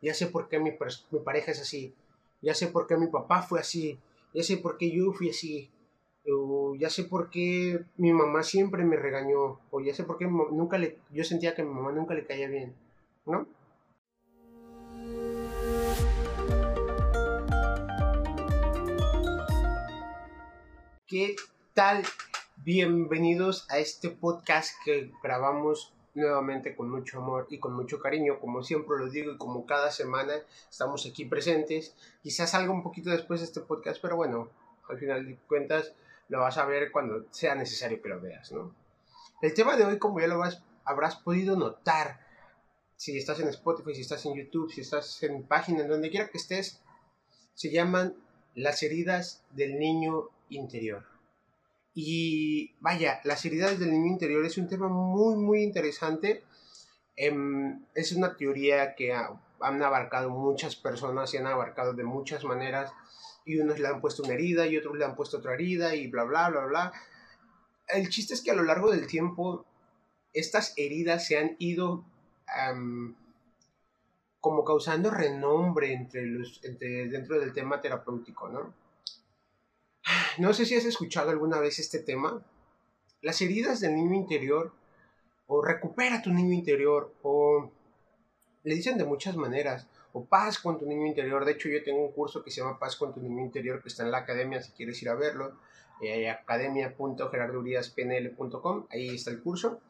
ya sé por qué mi, pareja es así, ya sé por qué mi papá fue así, ya sé por qué yo fui así, o ya sé por qué mi mamá siempre me regañó, o ya sé por qué nunca le, yo sentía que mi mamá nunca le caía bien, ¿no? ¿Qué tal? Bienvenidos a este podcast que grabamos nuevamente con mucho amor y con mucho cariño, como siempre lo digo y como cada semana estamos aquí presentes. Quizás salga un poquito después de este podcast, pero bueno, al final de cuentas lo vas a ver cuando sea necesario que lo veas, ¿no? El tema de hoy, como ya lo habrás podido notar, si estás en Spotify, si estás en YouTube, si estás en páginas, donde quiera que estés, se llaman las heridas del niño interior. Y vaya, las heridas del niño interior es un tema muy, muy interesante. Em, es una teoría que han abarcado muchas personas y han abarcado de muchas maneras. Y unos le han puesto una herida y otros le han puesto otra herida y bla, bla, bla, bla. El chiste es que a lo largo del tiempo estas heridas se han ido como causando renombre entre los, entre, dentro del tema terapéutico, ¿no? No sé si has escuchado alguna vez este tema. Las heridas del niño interior, o recupera tu niño interior, o le dicen de muchas maneras, o paz con tu niño interior. De hecho, yo tengo un curso que se llama Paz con tu niño interior, que está en la academia, si quieres ir a verlo, eh, ahí está el curso.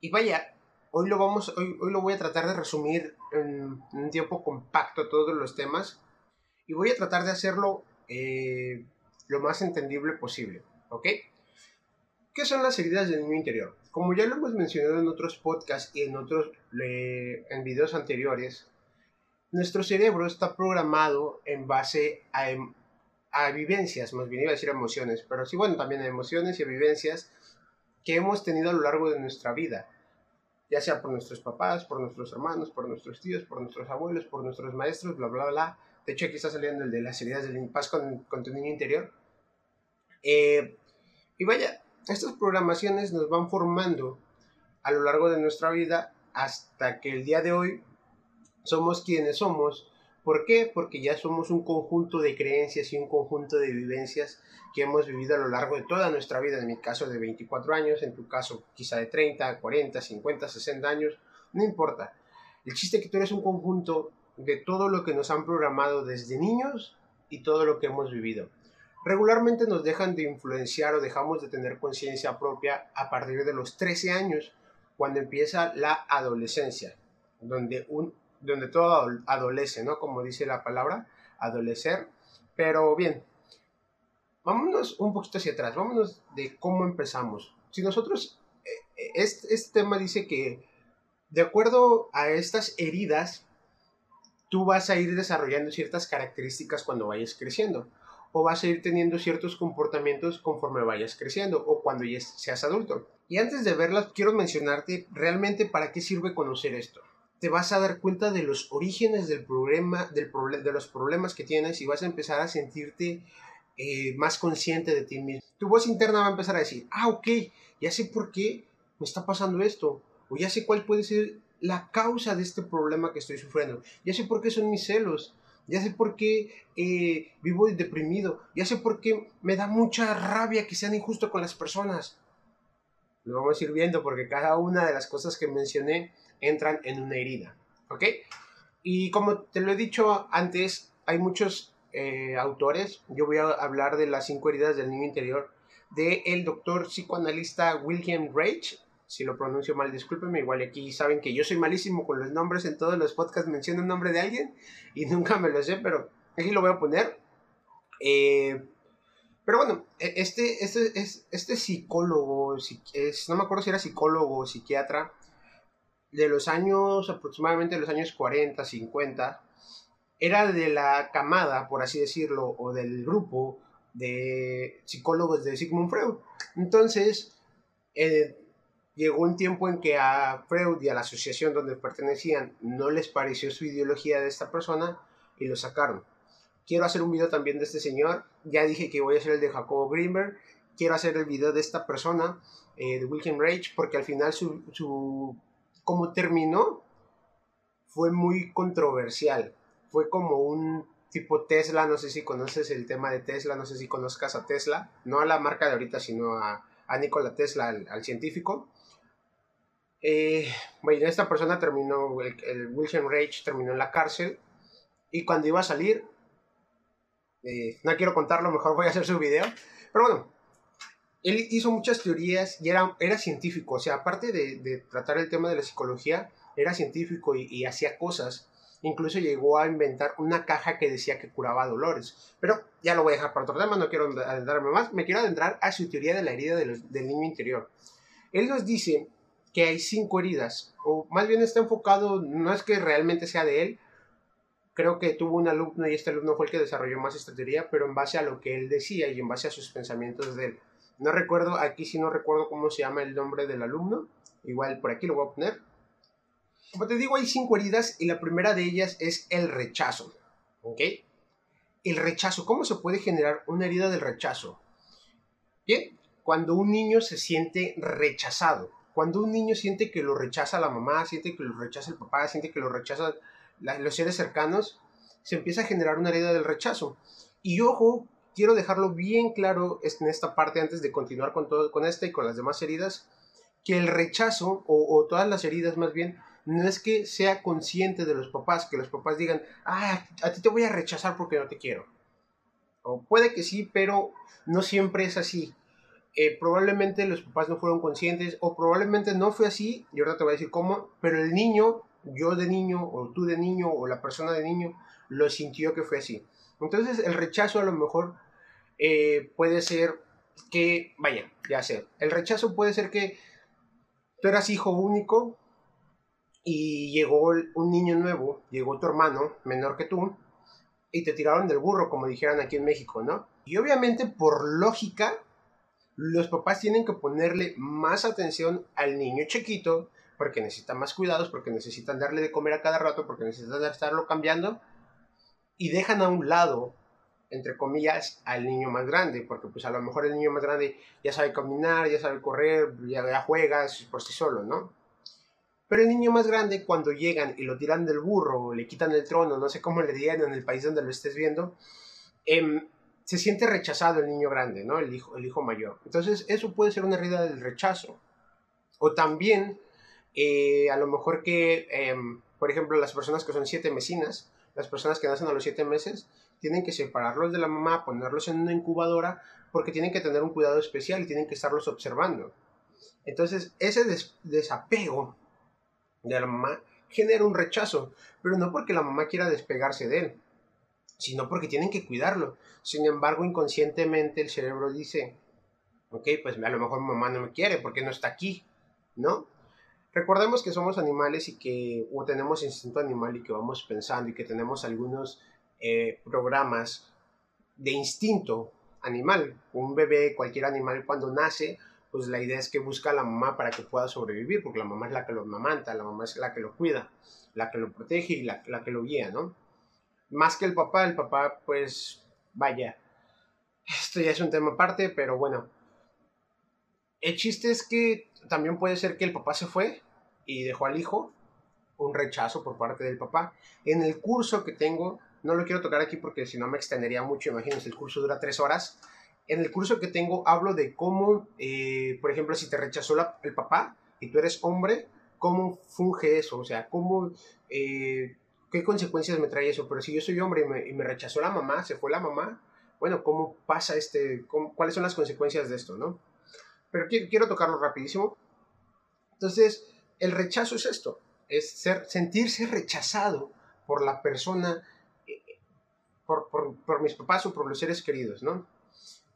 Y vaya, hoy lo, vamos, hoy, hoy lo voy a tratar de resumir en un tiempo compacto todos los temas, y voy a tratar de hacerlo eh, lo más entendible posible, ¿ok? ¿Qué son las heridas del niño interior? Como ya lo hemos mencionado en otros podcasts y en otros en videos anteriores, nuestro cerebro está programado en base a, em, a, vivencias, más bien iba a decir emociones, pero sí, bueno, también a emociones y a vivencias que hemos tenido a lo largo de nuestra vida, ya sea por nuestros papás, por nuestros hermanos, por nuestros tíos, por nuestros abuelos, por nuestros maestros, bla, bla, bla, de hecho, aquí está saliendo el de las heridas del paz con, con tu niño interior. Eh, y vaya, estas programaciones nos van formando a lo largo de nuestra vida hasta que el día de hoy somos quienes somos. ¿Por qué? Porque ya somos un conjunto de creencias y un conjunto de vivencias que hemos vivido a lo largo de toda nuestra vida. En mi caso de 24 años, en tu caso quizá de 30, 40, 50, 60 años, no importa. El chiste es que tú eres un conjunto de todo lo que nos han programado desde niños y todo lo que hemos vivido. Regularmente nos dejan de influenciar o dejamos de tener conciencia propia a partir de los 13 años, cuando empieza la adolescencia, donde, un, donde todo adolece, ¿no? Como dice la palabra, adolecer. Pero bien, vámonos un poquito hacia atrás, vámonos de cómo empezamos. Si nosotros, este, este tema dice que de acuerdo a estas heridas, tú vas a ir desarrollando ciertas características cuando vayas creciendo o vas a ir teniendo ciertos comportamientos conforme vayas creciendo o cuando ya seas adulto. Y antes de verlas, quiero mencionarte realmente para qué sirve conocer esto. Te vas a dar cuenta de los orígenes del problema, de los problemas que tienes y vas a empezar a sentirte eh, más consciente de ti mismo. Tu voz interna va a empezar a decir, ah, ok, ya sé por qué me está pasando esto, o ya sé cuál puede ser la causa de este problema que estoy sufriendo. Ya sé por qué son mis celos. Ya sé por qué eh, vivo deprimido. Ya sé por qué me da mucha rabia que sean injustos con las personas. Lo vamos a ir viendo porque cada una de las cosas que mencioné entran en una herida. ¿Ok? Y como te lo he dicho antes, hay muchos eh, autores. Yo voy a hablar de las cinco heridas del niño interior de el doctor psicoanalista William Reich si lo pronuncio mal, discúlpenme. Igual aquí saben que yo soy malísimo con los nombres. En todos los podcasts menciono el nombre de alguien y nunca me lo sé, pero aquí lo voy a poner. Eh, pero bueno, e, este, este, este psicólogo, no me acuerdo si era psicólogo o psiquiatra, de los años, aproximadamente de los años 40, 50, era de la camada, por así decirlo, o del grupo de psicólogos de Sigmund Freud. Entonces, eh, llegó un tiempo en que a Freud y a la asociación donde pertenecían no les pareció su ideología de esta persona y lo sacaron. Quiero hacer un video también de este señor. Ya dije que voy a hacer el de Jacobo Greenberg. Quiero hacer el video de esta persona, eh, de Wilhelm Reich, porque al final su, su, como terminó fue muy controversial. Fue como un tipo Tesla, no sé si conoces el tema de Tesla, no sé si conozcas a Tesla, no a la marca de ahorita, sino a, a Nikola Tesla, al, científico. Eh, bueno, esta persona terminó, el, Wilson Rage terminó en la cárcel y cuando iba a salir, eh, no quiero contarlo, mejor voy a hacer su video, pero bueno, él hizo muchas teorías y era, era científico, o sea, aparte de, tratar el tema de la psicología, era científico y, hacía cosas. Incluso llegó a inventar una caja que decía que curaba dolores. Pero ya lo voy a dejar para otro tema, no quiero adentrarme más. Me quiero adentrar a su teoría de la herida del niño interior. Él nos dice que hay cinco heridas, o más bien está enfocado, no es que realmente sea de él, creo que tuvo un alumno y este alumno fue el que desarrolló más esta teoría, pero en base a lo que él decía y en base a sus pensamientos de él. No recuerdo, aquí sí no recuerdo cómo se llama el nombre del alumno. Igual por aquí lo voy a poner. Como te digo, hay cinco heridas y la primera de ellas es el rechazo. ¿Ok? El rechazo. ¿Cómo se puede generar una herida del rechazo? Bien, cuando un niño se siente rechazado. Cuando un niño siente que lo rechaza la mamá, siente que lo rechaza el papá, siente que lo rechaza los seres cercanos, se empieza a generar una herida del rechazo. Y ojo, quiero dejarlo bien claro en esta parte antes de continuar con, todo, con esta y con las demás heridas, que el rechazo, o, todas las heridas más bien, no es que sea consciente de los papás, que los papás digan, ah, a ti te voy a rechazar porque no te quiero. O puede que sí, pero no siempre es así. Eh, probablemente los papás no fueron conscientes, o probablemente no fue así, y ahora te voy a decir cómo, pero el niño, yo de niño, o tú de niño, o la persona de niño, lo sintió que fue así. Entonces el rechazo a lo mejor eh, puede ser que, vaya, ya sé, el rechazo puede ser que tú eras hijo único y llegó un niño nuevo, llegó tu hermano menor que tú y te tiraron del burro, como dijeran aquí en México, ¿no? Y obviamente por lógica, los papás tienen que ponerle más atención al niño chiquito porque necesitan más cuidados, porque necesitan darle de comer a cada rato, porque necesitan estarlo cambiando y dejan a un lado entre comillas, al niño más grande, porque pues a lo mejor el niño más grande ya sabe caminar, ya sabe correr, ya, ya juega por sí solo, ¿no? Pero el niño más grande, cuando llegan y lo tiran del burro, le quitan el trono, no sé cómo le digan en el país donde lo estés viendo, em, se siente rechazado el niño grande, ¿no? El hijo, el hijo mayor. Entonces, eso puede ser una herida del rechazo. O también, eh, a lo mejor que, em, por ejemplo, las personas que son siete mesinas, las personas que nacen a los siete meses, tienen que separarlos de la mamá, ponerlos en una incubadora, porque tienen que tener un cuidado especial y tienen que estarlos observando. Entonces, ese desapego de la mamá genera un rechazo, pero no porque la mamá quiera despegarse de él, sino porque tienen que cuidarlo. Sin embargo, inconscientemente el cerebro dice, ok, pues a lo mejor mamá no me quiere porque no está aquí, ¿no? Recordemos que somos animales y que o tenemos instinto animal y que vamos pensando y que tenemos algunos eh, programas de instinto animal. Un bebé, cualquier animal cuando nace, pues la idea es que busca a la mamá para que pueda sobrevivir, porque la mamá es la que lo amamanta, la mamá es la que lo cuida, la que lo protege y la, la que lo guía, ¿no? Más que el papá, el papá, pues, vaya, esto ya es un tema aparte, pero bueno. El chiste es que también puede ser que el papá se fue y dejó al hijo, un rechazo por parte del papá. En el curso que tengo no lo quiero tocar aquí porque si no me extendería mucho, imagínense, el curso dura tres horas. En el curso que tengo hablo de cómo, eh, por ejemplo, si te rechazó el papá y tú eres hombre, cómo funge eso, o sea, cómo, eh, qué consecuencias me trae eso. Pero si yo soy hombre y me, rechazó la mamá, se fue la mamá, bueno, ¿cómo pasa este, cuáles son las consecuencias de esto, no? Pero quiero, quiero tocarlo rapidísimo. Entonces, el rechazo es esto, es ser, sentirse rechazado por la persona por, por, mis papás o por los seres queridos, ¿no?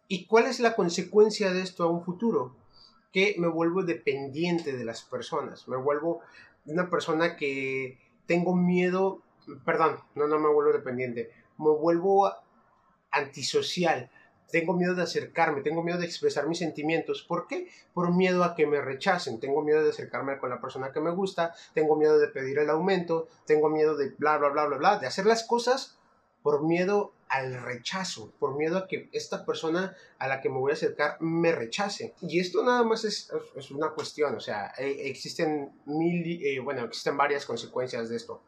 ¿Y cuál es la consecuencia de esto a un futuro? Que me vuelvo dependiente de las personas, me vuelvo una persona que tengo miedo, perdón, no, no me vuelvo dependiente, me vuelvo antisocial, tengo miedo de acercarme, tengo miedo de expresar mis sentimientos. ¿Por qué? Por miedo a que me rechacen, tengo miedo de acercarme con la persona que me gusta, tengo miedo de pedir el aumento, tengo miedo de bla, bla, bla, bla, bla, de hacer las cosas por miedo al rechazo, por miedo a que esta persona a la que me voy a acercar me rechace. Y esto nada más es, es una cuestión, o sea, e, existen mil, eh, bueno, existen varias consecuencias de esto.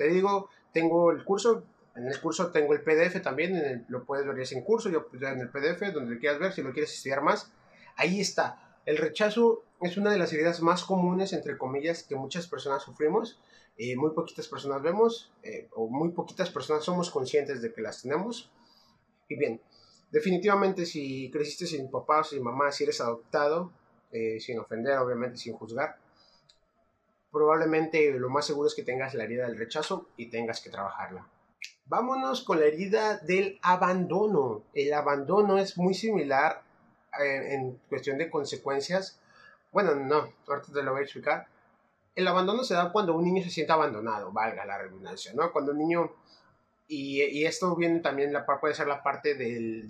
Te digo, tengo el curso, en el curso tengo el PDF también, lo puedes ver en curso, yo en el PDF, donde quieras ver, si lo quieres estudiar más, ahí está. El rechazo es una de las heridas más comunes, entre comillas, que muchas personas sufrimos. Eh, muy poquitas personas vemos, eh, o muy poquitas personas somos conscientes de que las tenemos. Y bien, definitivamente si creciste sin papá o sin mamá, si eres adoptado, eh, sin ofender, obviamente, sin juzgar, probablemente lo más seguro es que tengas la herida del rechazo y tengas que trabajarla. Vámonos con la herida del abandono. El abandono es muy similar eh, en, cuestión de consecuencias. Bueno, no, ahorita te lo voy a explicar. El abandono se da cuando un niño se siente abandonado, valga la redundancia, ¿no? Cuando un niño, y, esto viene también, puede ser la parte del,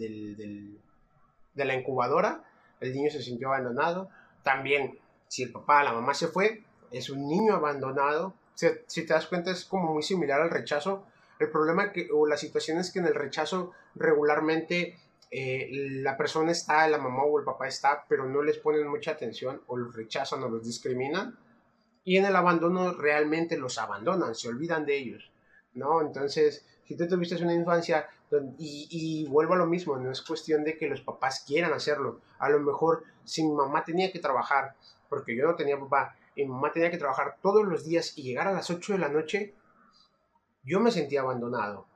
de la incubadora, el niño se sintió abandonado. También, si el papá, la mamá se fue, es un niño abandonado. Si, si te das cuenta, es como muy similar al rechazo. El problema que, o la situación es que en el rechazo regularmente eh, la persona está, la mamá o el papá está, pero no les ponen mucha atención o los rechazan o los discriminan. Y en el abandono realmente los abandonan, se olvidan de ellos, ¿no? Entonces, si tú tuviste una infancia y, y, vuelvo a lo mismo, no es cuestión de que los papás quieran hacerlo. A lo mejor si mi mamá tenía que trabajar, porque yo no tenía papá, y mi mamá tenía que trabajar todos los días y llegar a las 8 de la noche, yo me sentía abandonado.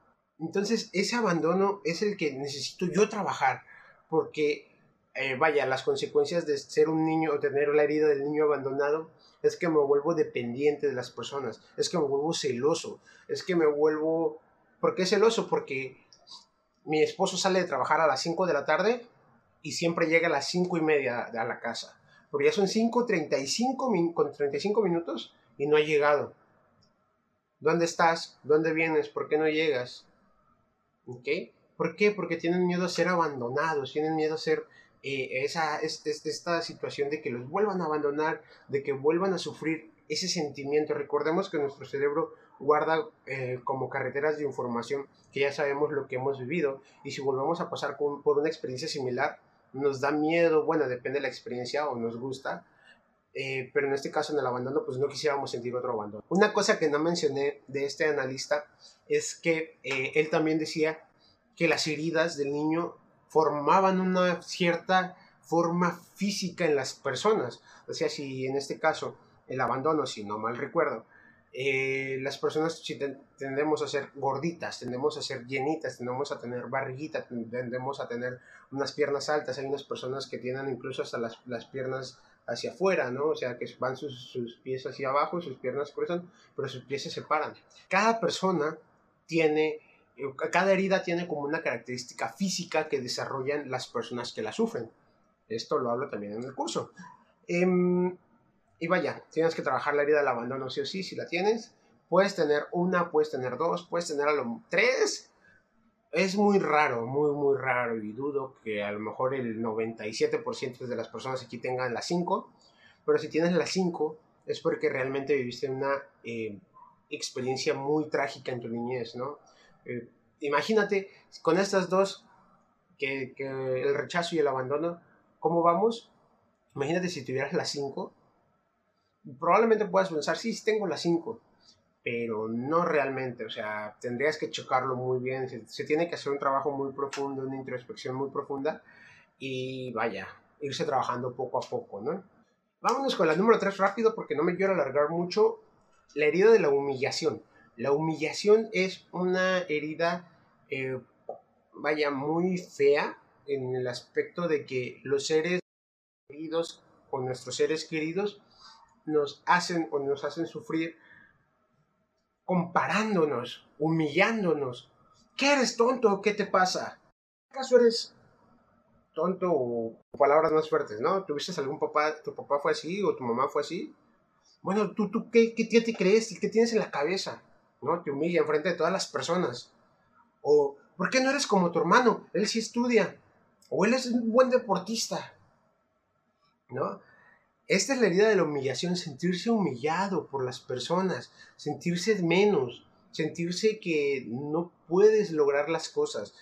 Entonces, ese abandono es el que necesito yo trabajar, porque, eh, vaya, las consecuencias de ser un niño o tener la herida del niño abandonado es que me vuelvo dependiente de las personas, es que me vuelvo celoso, es que me vuelvo... ¿Por qué celoso? Porque mi esposo sale de trabajar a las 5 de la tarde y siempre llega a las 5 y media a la casa. Porque ya son 5.35 con 35 minutos y no ha llegado. ¿Dónde estás? ¿Dónde vienes? ¿Por qué no llegas? ¿Ok? ¿Por qué? Porque tienen miedo a ser abandonados, tienen miedo a ser eh, esa, esta situación de que los vuelvan a abandonar, de que vuelvan a sufrir ese sentimiento. Recordemos que nuestro cerebro guarda eh, como carreteras de información que ya sabemos lo que hemos vivido y si volvemos a pasar por una experiencia similar, nos da miedo, bueno, depende de la experiencia o nos gusta, eh, pero en este caso en el abandono pues no quisiéramos sentir otro abandono. Una cosa que no mencioné de este analista es que eh, él también decía que las heridas del niño formaban una cierta forma física en las personas. O sea, si en este caso el abandono, si no mal recuerdo, eh, las personas tendemos a ser gorditas, tendemos a ser llenitas, tendemos a tener barriguita, tendemos a tener unas piernas altas. Hay unas personas que tienen incluso hasta las, las piernas hacia afuera, ¿no? O sea, que van sus, pies hacia abajo, sus piernas cruzan, pero sus pies se separan. Cada persona tiene, eh, cada herida tiene como una característica física que desarrollan las personas que la sufren. Esto lo hablo también en el curso. Em, y vaya, tienes que trabajar la herida del abandono sí o sí, si la tienes. Puedes tener una, puedes tener dos, puedes tener a lo tres, es muy raro, muy, muy raro y dudo que a lo mejor el 97% de las personas aquí tengan las 5, pero si tienes las 5 es porque realmente viviste una eh, experiencia muy trágica en tu niñez, ¿no? Eh, imagínate con estas dos, que, el rechazo y el abandono, ¿cómo vamos? Imagínate si tuvieras las 5, probablemente puedas pensar, sí, tengo las 5, pero no realmente, o sea, tendrías que chocarlo muy bien, se, tiene que hacer un trabajo muy profundo, una introspección muy profunda y vaya, irse trabajando poco a poco, ¿no? Vámonos con la número 3 rápido porque no me quiero alargar mucho, la herida de la humillación. La humillación es una herida, eh, vaya, muy fea en el aspecto de que los seres queridos o nuestros seres queridos nos hacen o nos hacen sufrir comparándonos, humillándonos. ¿Qué eres tonto? ¿Qué te pasa? ¿Acaso eres tonto o palabras más fuertes, no? ¿Tuviste algún papá, tu papá fue así o tu mamá fue así? Bueno, ¿tú, tú qué, qué te crees? ¿Qué tienes en la cabeza? ¿No? Te humilla en frente de todas las personas. O, ¿por qué no eres como tu hermano? Él sí estudia. O él es un buen deportista. ¿No? Esta es la herida de la humillación, sentirse humillado por las personas, sentirse menos, sentirse que no puedes lograr las cosas.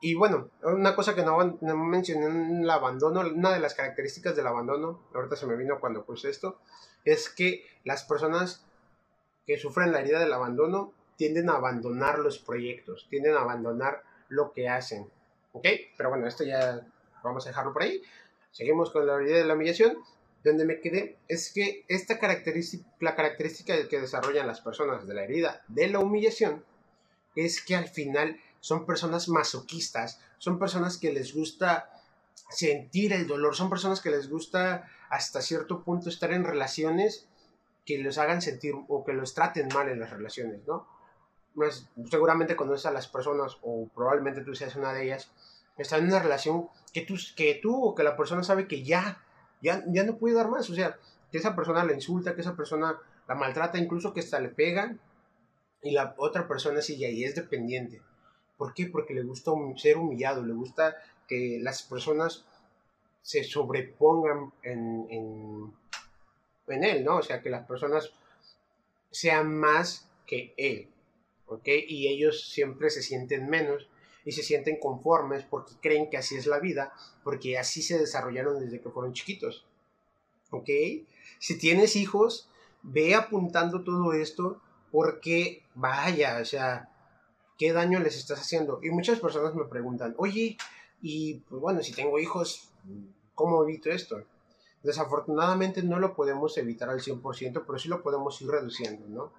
Y bueno, una cosa que no, mencioné en el abandono, una de las características del abandono, ahorita se me vino cuando puse esto, es que las personas que sufren la herida del abandono tienden a abandonar los proyectos, tienden a abandonar lo que hacen. ¿Ok? Pero bueno, esto ya vamos a dejarlo por ahí. Seguimos con la herida de la humillación. Donde me quedé es que esta característica, la característica que desarrollan las personas de la herida de la humillación es que al final son personas masoquistas, son personas que les gusta sentir el dolor, son personas que les gusta hasta cierto punto estar en relaciones que los hagan sentir o que los traten mal en las relaciones, ¿no? Pues, seguramente conoces a las personas o probablemente tú seas una de ellas, están en una relación que tú, que tú o que la persona sabe que ya, ya, ya no puede dar más, o sea, que esa persona la insulta, que esa persona la maltrata, incluso que hasta le pegan y la otra persona sigue ahí, es dependiente. ¿Por qué? Porque le gusta ser humillado, le gusta que las personas se sobrepongan en, en, en, él, ¿no? O sea, que las personas sean más que él, ¿ok? Y ellos siempre se sienten menos y se sienten conformes porque creen que así es la vida, porque así se desarrollaron desde que fueron chiquitos, ¿ok? Si tienes hijos, ve apuntando todo esto porque, vaya, o sea, ¿qué daño les estás haciendo? Y muchas personas me preguntan, oye, y pues bueno, si tengo hijos, ¿cómo evito esto? Desafortunadamente no lo podemos evitar al 100%, pero sí lo podemos ir reduciendo, ¿no?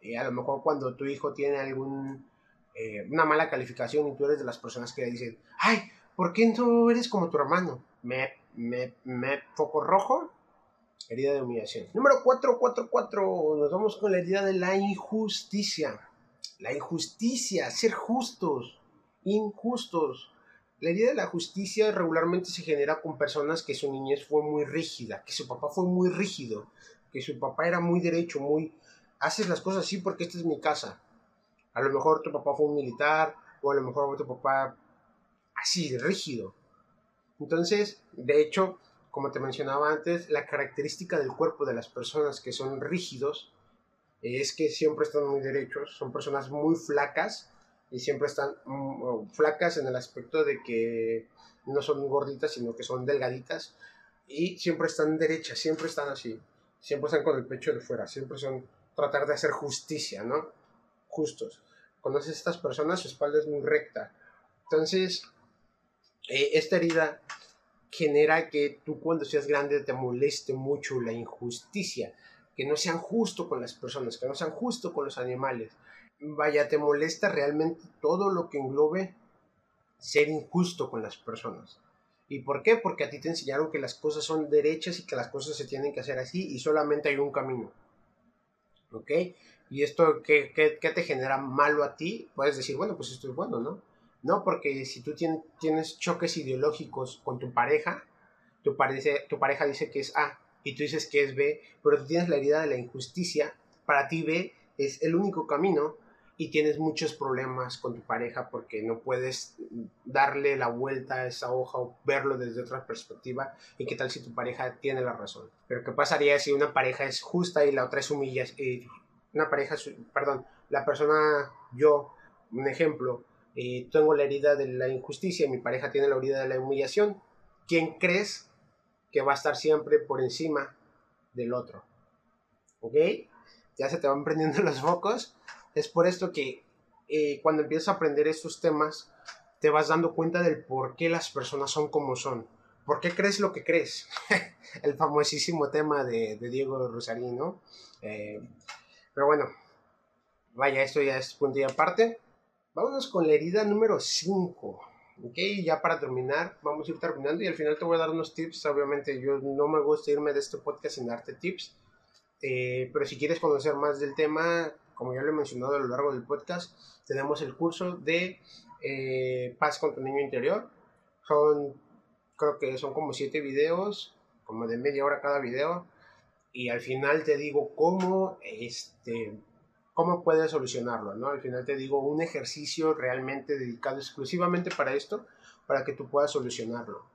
Eh, a lo mejor cuando tu hijo tiene algún, eh, una mala calificación y tú eres de las personas que le dicen, ay, ¿por qué no eres como tu hermano? Me, me, me, foco rojo, herida de humillación. Número 444, nos vamos con la herida de la injusticia. La injusticia, ser justos, injustos. La idea de la justicia regularmente se genera con personas que su niñez fue muy rígida, que su papá fue muy rígido, que su papá era muy derecho, muy... Haces las cosas así porque esta es mi casa. A lo mejor tu papá fue un militar, o a lo mejor tu papá así, rígido. Entonces, de hecho, como te mencionaba antes, la característica del cuerpo de las personas que son rígidos es que siempre están muy derechos, son personas muy flacas, y siempre están mm, flacas en el aspecto de que no son gorditas, sino que son delgaditas y siempre están derechas, siempre están así, siempre están con el pecho de fuera, siempre son tratar de hacer justicia, ¿no? Justos. Conoces a estas personas, su espalda es muy recta. Entonces, eh, esta herida genera que tú cuando seas grande te moleste mucho la injusticia, que no sean justo con las personas, que no sean justo con los animales, vaya, te molesta realmente todo lo que englobe ser injusto con las personas. ¿Y por qué? Porque a ti te enseñaron que las cosas son derechas y que las cosas se tienen que hacer así y solamente hay un camino. ¿Ok? ¿Y esto qué, te genera malo a ti? Puedes decir, bueno, pues esto es bueno, ¿no? No, porque si tú tienes choques ideológicos con tu pareja, tu, tu pareja dice que es A y tú dices que es B, pero tú tienes la herida de la injusticia, para ti B es el único camino y tienes muchos problemas con tu pareja porque no puedes darle la vuelta a esa hoja o verlo desde otra perspectiva y qué tal si tu pareja tiene la razón. Pero qué pasaría si una pareja es justa y la otra es humilla, eh, una pareja, perdón, la persona, yo, un ejemplo, eh, tengo la herida de la injusticia mi pareja tiene la herida de la humillación, ¿quién crees que va a estar siempre por encima del otro? ¿Ok? Ya se te van prendiendo los focos es por esto que eh, cuando empiezas a aprender estos temas, te vas dando cuenta del por qué las personas son como son. ¿Por qué crees lo que crees? El famosísimo tema de, Diego Rosarín, ¿no? Eh, pero bueno, vaya, esto ya es punto y aparte. Vámonos con la herida número 5. Ok, ya para terminar, vamos a ir terminando y al final te voy a dar unos tips. Obviamente, yo no me gusta irme de este podcast sin darte tips. Eh, pero si quieres conocer más del tema, como ya lo he mencionado a lo largo del podcast, tenemos el curso de eh, paz con tu niño interior. Son, creo que son como siete videos, como de media hora cada video. Y al final te digo cómo, este, cómo puedes solucionarlo, ¿no? Al final te digo un ejercicio realmente dedicado exclusivamente para esto, para que tú puedas solucionarlo.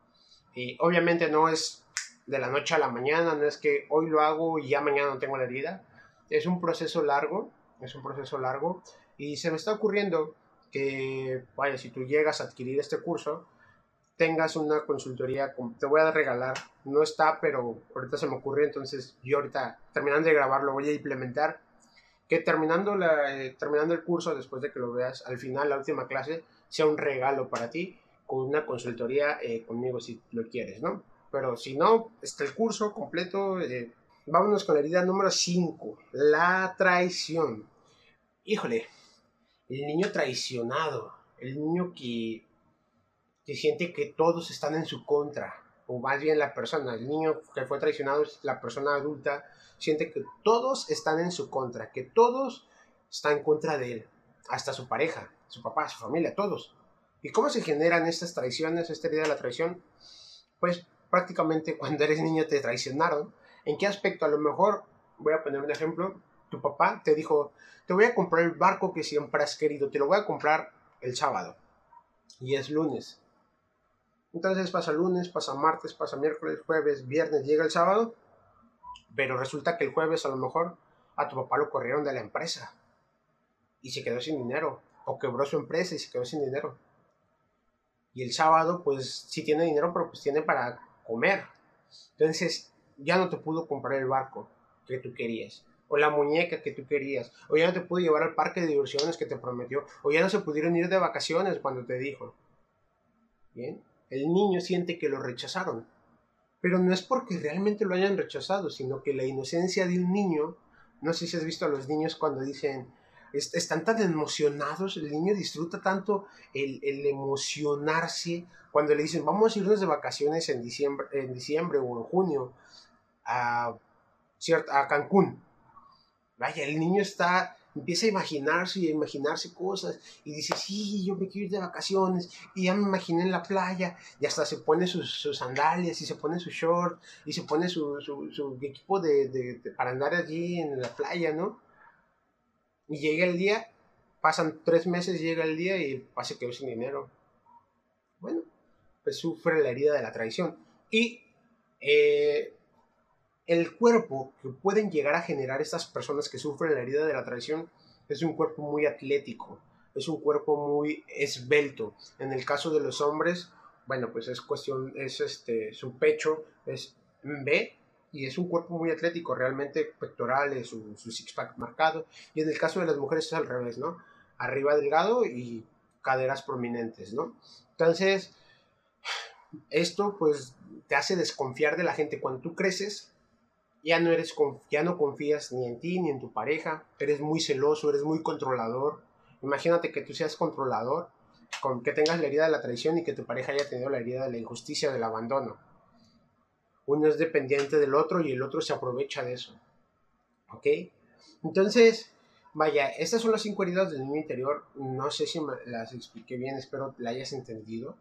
Y obviamente no es de la noche a la mañana, no es que hoy lo hago y ya mañana no tengo la herida. Es un proceso largo es un proceso largo y se me está ocurriendo que, vaya, si tú llegas a adquirir este curso, tengas una consultoría, te voy a regalar, no está, pero ahorita se me ocurrió, entonces yo ahorita terminando de grabar lo voy a implementar que terminando, la, eh, terminando el curso, después de que lo veas, al final, la última clase, sea un regalo para ti con una consultoría eh, conmigo si lo quieres, ¿no? Pero si no, está el curso completo. Eh, vámonos con la herida número 5, la traición. Híjole, el niño traicionado, el niño que, que siente que todos están en su contra, o más bien la persona, el niño que fue traicionado la persona adulta, siente que todos están en su contra, que todos están en contra de él, hasta su pareja, su papá, su familia, todos. ¿Y cómo se generan estas traiciones, esta herida de la traición? Pues prácticamente cuando eres niño te traicionaron. ¿En qué aspecto? A lo mejor, voy a poner un ejemplo, tu papá te dijo, te voy a comprar el barco que siempre has querido, te lo voy a comprar el sábado. Y es lunes. Entonces pasa lunes, pasa martes, pasa miércoles, jueves, viernes, llega el sábado. Pero resulta que el jueves a lo mejor a tu papá lo corrieron de la empresa. Y se quedó sin dinero. O quebró su empresa y se quedó sin dinero. Y el sábado pues sí tiene dinero, pero pues tiene para comer. Entonces ya no te pudo comprar el barco que tú querías o la muñeca que tú querías, o ya no te pudo llevar al parque de diversiones que te prometió, o ya no se pudieron ir de vacaciones cuando te dijo. Bien, el niño siente que lo rechazaron, pero no es porque realmente lo hayan rechazado, sino que la inocencia de un niño, no sé si has visto a los niños cuando dicen, están tan emocionados, el niño disfruta tanto el, emocionarse cuando le dicen vamos a irnos de vacaciones en diciembre, en diciembre o en junio a, a Cancún vaya, el niño está, empieza a imaginarse y a imaginarse cosas y dice, sí, yo me quiero ir de vacaciones y ya me imaginé en la playa y hasta se pone sus, sandalias y se pone su short y se pone su, su, equipo de, para andar allí en la playa, ¿no? Y llega el día, pasan tres meses, llega el día y pasa que sin dinero. Bueno, pues sufre la herida de la traición. Y eh, el cuerpo que pueden llegar a generar estas personas que sufren la herida de la traición es un cuerpo muy atlético, es un cuerpo muy esbelto. En el caso de los hombres, bueno, pues es cuestión, es este, su pecho es B y es un cuerpo muy atlético, realmente pectorales, su, su six-pack marcado. Y en el caso de las mujeres es al revés, ¿no? Arriba delgado y caderas prominentes, ¿no? Entonces, esto pues te hace desconfiar de la gente. Cuando tú creces, ya no eres ya no confías ni en ti ni en tu pareja, eres muy celoso, eres muy controlador. Imagínate que tú seas controlador, con que tengas la herida de la traición y que tu pareja haya tenido la herida de la injusticia, del abandono. Uno es dependiente del otro y el otro se aprovecha de eso. ¿Ok? Entonces, vaya, estas son las cinco heridas del niño interior. No sé si las expliqué bien, espero la hayas entendido,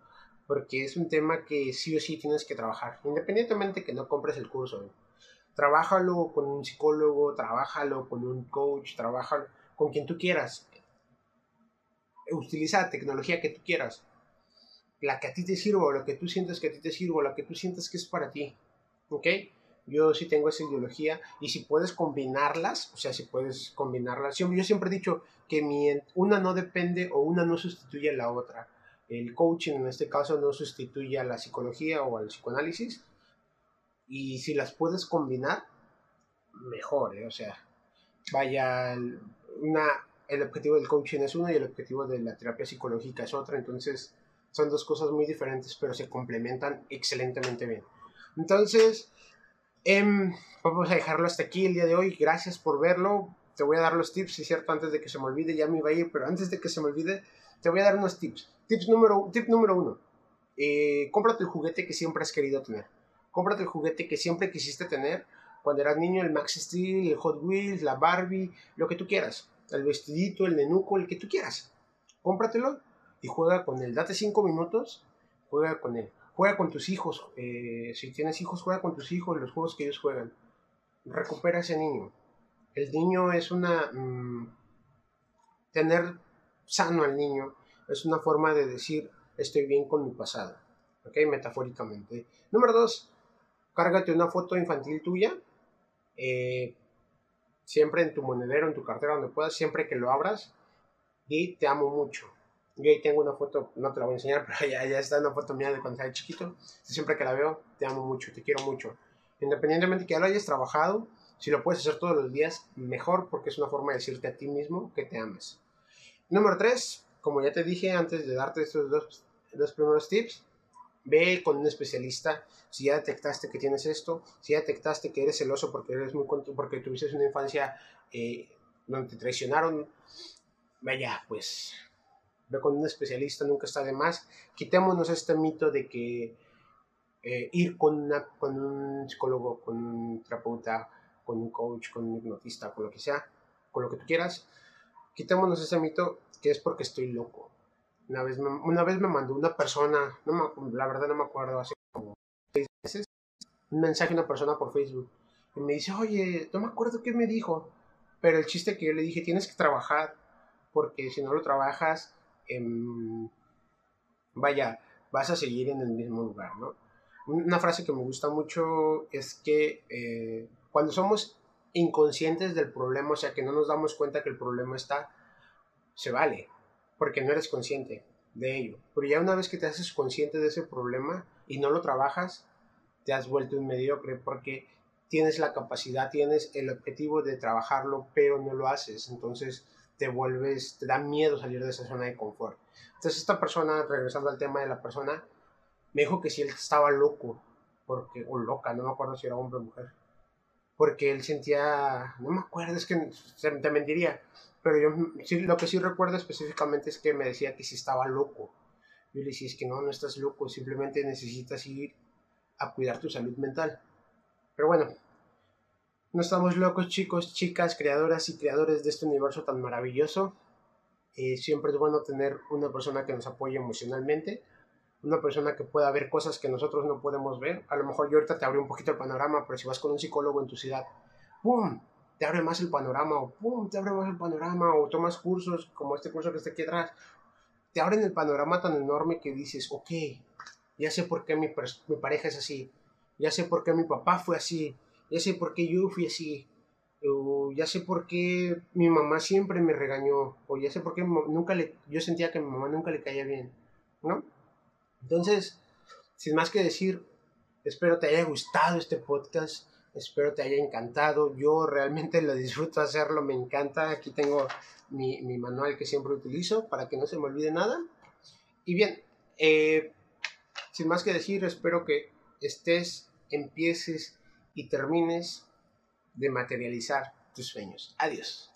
porque es un tema que sí o sí tienes que trabajar, independientemente que no compres el curso trabájalo con un psicólogo, trabájalo con un coach, trabájalo con quien tú quieras. Utiliza la tecnología que tú quieras. La que a ti te sirva, lo que tú sientes que a ti te sirva, la que tú sientes que es para ti. ¿Ok? Yo sí tengo esa ideología y si puedes combinarlas, o sea, si puedes combinarlas. Yo, siempre he dicho que una no depende o una no sustituye a la otra. El coaching en este caso no sustituye a la psicología o al psicoanálisis, y si las puedes combinar, mejor, ¿eh? O sea, vaya, una, el objetivo del coaching es uno y el objetivo de la terapia psicológica es otra, entonces son dos cosas muy diferentes, pero se complementan excelentemente bien. Entonces, em, vamos a dejarlo hasta aquí el día de hoy. Gracias por verlo. Te voy a dar los tips, si es cierto, antes de que se me olvide, ya me iba a ir, pero antes de que se me olvide, te voy a dar unos tips. Tips número, tip número uno. Eh, cómprate el juguete que siempre has querido tener cómprate el juguete que siempre quisiste tener cuando eras niño, el Max Steel, el Hot Wheels, la Barbie, lo que tú quieras, el vestidito, el nenuco, el que tú quieras. Cómpratelo y juega con él. Date cinco minutos, juega con él. Juega con tus hijos. Eh, si tienes hijos, juega con tus hijos los juegos que ellos juegan. Recupera ese niño. El niño es una... Mm, tener sano al niño es una forma de decir estoy bien con mi pasado. ¿Ok? Metafóricamente. Número dos, cárgate una foto infantil tuya, eh, siempre en tu monedero, en tu cartera, donde puedas, siempre que lo abras, y te amo mucho. Yo ahí tengo una foto, no te la voy a enseñar, pero ya, está una foto mía de cuando era chiquito. Siempre que la veo, te amo mucho, te quiero mucho. Independientemente que ya lo hayas trabajado, Si lo puedes hacer todos los días, mejor porque es una forma de decirte a ti mismo que te ames. Número 3, como ya te dije antes de darte estos dos, dos primeros tips, ve con un especialista si ya detectaste que tienes esto, si ya detectaste que eres celoso porque eres muy porque tuviste una infancia eh, donde te traicionaron, vaya, pues ve con un especialista, nunca está de más. Quitémonos este mito de que eh, ir con, con un psicólogo, con un terapeuta, con un coach, con un hipnotista, con lo que sea, con lo que tú quieras, quitémonos ese mito que es porque estoy loco. Una vez me, una vez me mandó una persona, no la verdad no me acuerdo, hace como seis meses, un mensaje a una persona por Facebook. Y me dice, oye, no me acuerdo qué me dijo. Pero el chiste que yo le dije, tienes que trabajar, porque si no lo trabajas, em, vaya, vas a seguir en el mismo lugar, ¿no? Una frase que me gusta mucho es que eh, cuando somos inconscientes del problema, o sea, que no nos damos cuenta que el problema está, se vale, porque no eres consciente de ello. Pero ya una vez que te haces consciente de ese problema y no lo trabajas, te has vuelto un mediocre porque tienes la capacidad, tienes el objetivo de trabajarlo, pero no lo haces. Entonces te vuelves, te da miedo salir de esa zona de confort. Entonces esta persona, regresando al tema de la persona, me dijo que si él estaba loco, porque, o loca, no me acuerdo si era hombre o mujer, porque él sentía, no me acuerdo, es que te mentiría, pero yo lo que sí recuerdo específicamente es que me decía que si estaba loco. Yo le decía, es que no, no estás loco, simplemente necesitas ir a cuidar tu salud mental. Pero bueno, no estamos locos chicos, chicas, creadoras y creadores de este universo tan maravilloso. Eh, siempre es bueno tener una persona que nos apoye emocionalmente, una persona que pueda ver cosas que nosotros no podemos ver. A lo mejor yo ahorita te abrí un poquito el panorama, pero si vas con un psicólogo en tu ciudad, ¡pum! Te abre más el panorama, o pum, te abre más el panorama, o tomas cursos como este curso que está aquí atrás, te abren el panorama tan enorme que dices, ok, ya sé por qué mi, mi pareja es así, ya sé por qué mi papá fue así, ya sé por qué yo fui así, o ya sé por qué mi mamá siempre me regañó, o ya sé por qué nunca le, yo sentía que mi mamá nunca le caía bien, ¿no? Entonces, sin más que decir, espero te haya gustado este podcast. Espero te haya encantado. Yo realmente lo disfruto hacerlo, me encanta. Aquí tengo mi, manual que siempre utilizo para que no se me olvide nada. Y bien, eh, sin más que decir, espero que estés, empieces y termines de materializar tus sueños. Adiós.